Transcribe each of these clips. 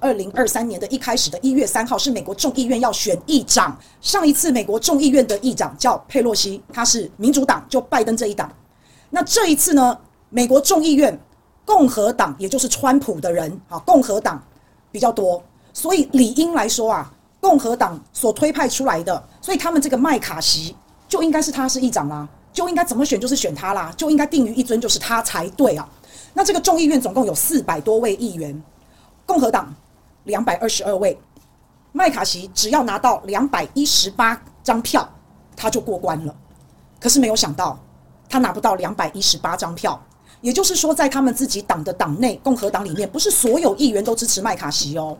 二零二三年的一开始的一月三号是美国众议院要选议长。上一次美国众议院的议长叫佩洛西，他是民主党，就拜登这一党。那这一次呢，美国众议院共和党，也就是川普的人啊，共和党比较多，所以理应来说啊，共和党所推派出来的，所以他们这个麦卡锡就应该是他是议长啦，就应该怎么选就是选他啦，就应该定于一尊就是他才对啊。那这个众议院总共有四百多位议员，共和党两百二十二位，麦卡锡只要拿到两百一十八张票，他就过关了。可是没有想到，他拿不到两百一十八张票，也就是说，在他们自己党的党内，共和党里面，不是所有议员都支持麦卡锡哦。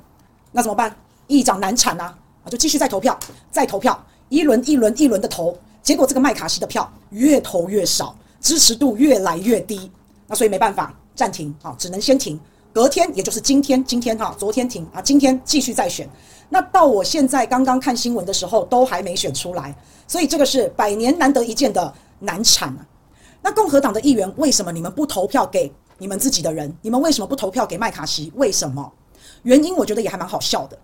那怎么办？议长难产啊！啊，就继续再投票，再投票，一轮一轮一轮的投，结果这个麦卡锡的票越投越少，支持度越来越低。那所以没办法。暂停，好，只能先停。隔天，也就是今天，今天哈，昨天停啊，今天继续再选。那到我现在刚刚看新闻的时候，都还没选出来，所以这个是百年难得一见的难产啊。那共和党的议员为什么你们不投票给你们自己的人？你们为什么不投票给麦卡锡？为什么？原因我觉得也还蛮好笑的，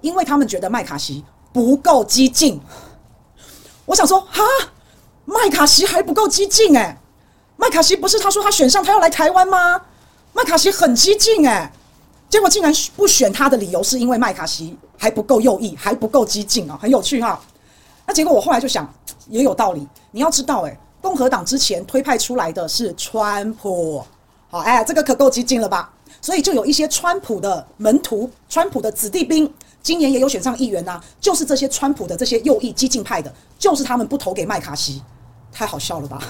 因为他们觉得麦卡锡不够激进。我想说，哈，麦卡锡还不够激进诶。麦卡锡不是他说他选上他要来台湾吗？麦卡锡很激进哎，结果竟然不选他的理由是因为麦卡锡还不够右翼，还不够激进啊，很有趣哈。那结果我后来就想也有道理，你要知道哎，共和党之前推派出来的是川普，好哎，这个可够激进了吧？所以就有一些川普的门徒、川普的子弟兵，今年也有选上议员呐，就是这些川普的这些右翼激进派的，就是他们不投给麦卡锡，太好笑了吧？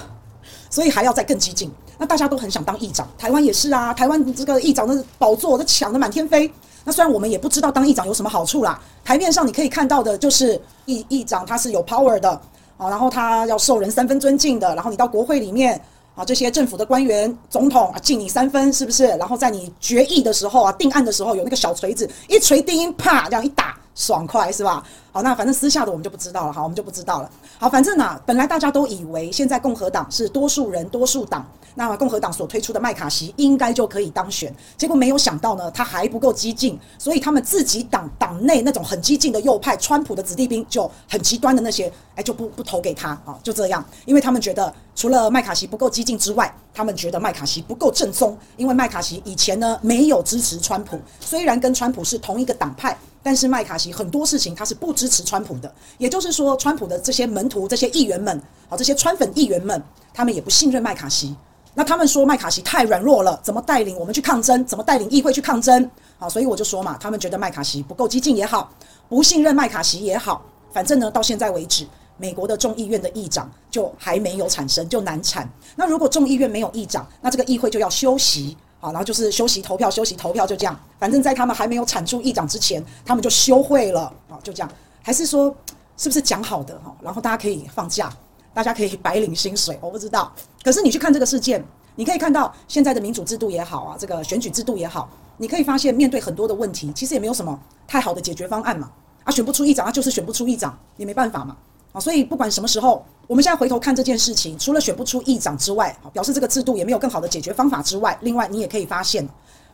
所以还要再更激进，那大家都很想当议长，台湾也是啊，台湾这个议长的宝座都抢得满天飞。那虽然我们也不知道当议长有什么好处啦，台面上你可以看到的就是议议长他是有 power 的啊，然后他要受人三分尊敬的，然后你到国会里面啊，这些政府的官员、总统啊敬你三分，是不是？然后在你决议的时候啊，定案的时候有那个小锤子一锤定音，啪这样一打。爽快是吧？好，那反正私下的我们就不知道了。好，我们就不知道了。好，反正呢、本来大家都以为现在共和党是多数人多数党，那共和党所推出的麦卡锡应该就可以当选。结果没有想到呢，他还不够激进，所以他们自己党党内那种很激进的右派，川普的子弟兵就很极端的那些，哎，就不不投给他啊，就这样，因为他们觉得除了麦卡锡不够激进之外，他们觉得麦卡锡不够正宗，因为麦卡锡以前呢没有支持川普，虽然跟川普是同一个党派。但是麦卡锡很多事情他是不支持川普的，也就是说，川普的这些门徒、这些议员们，好，这些川粉议员们，他们也不信任麦卡锡。那他们说麦卡锡太软弱了，怎么带领我们去抗争？怎么带领议会去抗争？好，所以我就说嘛，他们觉得麦卡锡不够激进也好，不信任麦卡锡也好，反正呢，到现在为止，美国的众议院的议长就还没有产生，就难产。那如果众议院没有议长，那这个议会就要休息。好，然后就是休息投票，休息投票，就这样。反正，在他们还没有产出议长之前，他们就休会了。啊，就这样。还是说，是不是讲好的哈？然后大家可以放假，大家可以白领薪水，我不知道。可是你去看这个事件，你可以看到现在的民主制度也好啊，这个选举制度也好，你可以发现面对很多的问题，其实也没有什么太好的解决方案嘛。啊，选不出议长，啊，就是选不出议长，也没办法嘛。啊，所以不管什么时候。我们现在回头看这件事情，除了选不出议长之外，表示这个制度也没有更好的解决方法之外，另外你也可以发现，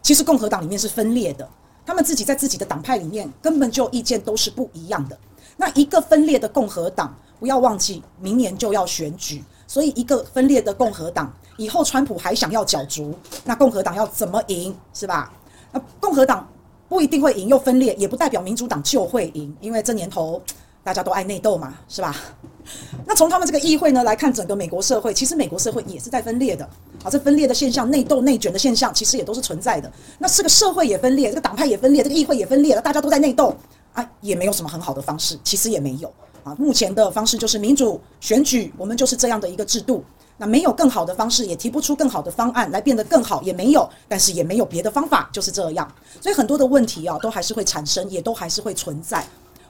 其实共和党里面是分裂的，他们自己在自己的党派里面根本就意见都是不一样的。那一个分裂的共和党，不要忘记明年就要选举，所以一个分裂的共和党以后川普还想要角逐，那共和党要怎么赢，是吧？那共和党不一定会赢，又分裂，也不代表民主党就会赢，因为这年头大家都爱内斗嘛，是吧？那从他们这个议会呢来看，整个美国社会其实美国社会也是在分裂的。好，这分裂的现象、内斗、内卷的现象，其实也都是存在的。那这个社会也分裂，这个党派也分裂，这个议会也分裂了，大家都在内斗啊，也没有什么很好的方式，其实也没有啊。目前的方式就是民主选举，我们就是这样的一个制度。那没有更好的方式，也提不出更好的方案来变得更好，也没有，但是也没有别的方法，就是这样。所以很多的问题啊，都还是会产生，也都还是会存在。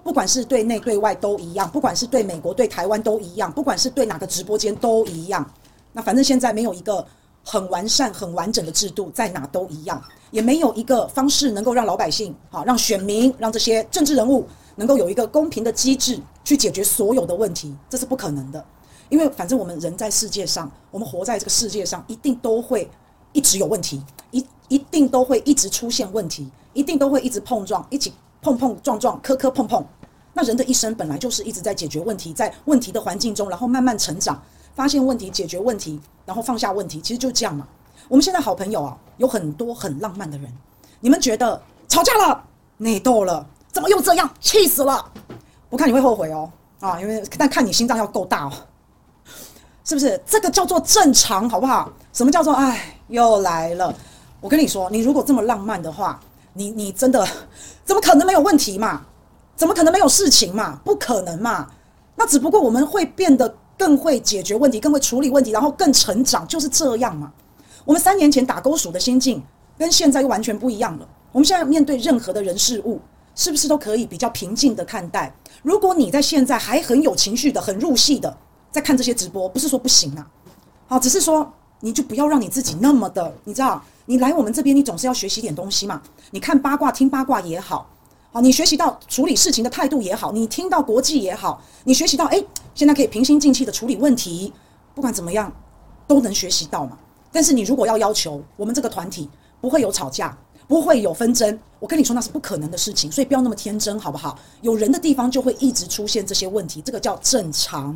不管是对内对外都一样，不管是对美国对台湾都一样，不管是对哪个直播间都一样。那反正现在没有一个很完善、很完整的制度，在哪都一样，也没有一个方式能够让老百姓、好让选民、让这些政治人物能够有一个公平的机制去解决所有的问题，这是不可能的。因为反正我们人在世界上，我们活在这个世界上，一定都会一直有问题，一一定都会一直出现问题，一定都会一直碰撞，一起碰碰撞撞，磕磕碰碰。那人的一生本来就是一直在解决问题，在问题的环境中，然后慢慢成长，发现问题，解决问题，然后放下问题，其实就这样嘛。我们现在好朋友啊，有很多很浪漫的人。你们觉得吵架了、内斗了，怎么又这样？气死了！我看你会后悔哦，啊，因为但看你心脏要够大哦，是不是？这个叫做正常，好不好？什么叫做哎，又来了？我跟你说，你如果这么浪漫的话，你你真的怎么可能没有问题嘛？怎么可能没有事情嘛？不可能嘛？那只不过我们会变得更会解决问题，更会处理问题，然后更成长，就是这样嘛。我们三年前打勾鼠的心境跟现在又完全不一样了。我们现在面对任何的人事物，是不是都可以比较平静的看待？如果你在现在还很有情绪的、很入戏的在看这些直播，不是说不行啊，好，只是说你就不要让你自己那么的，你知道，你来我们这边，你总是要学习点东西嘛。你看八卦、听八卦也好。好，你学习到处理事情的态度也好，你听到国际也好，你学习到诶，现在可以平心静气的处理问题，不管怎么样，都能学习到嘛。但是你如果要要求我们这个团体不会有吵架，不会有纷争，我跟你说那是不可能的事情，所以不要那么天真，好不好？有人的地方就会一直出现这些问题，这个叫正常。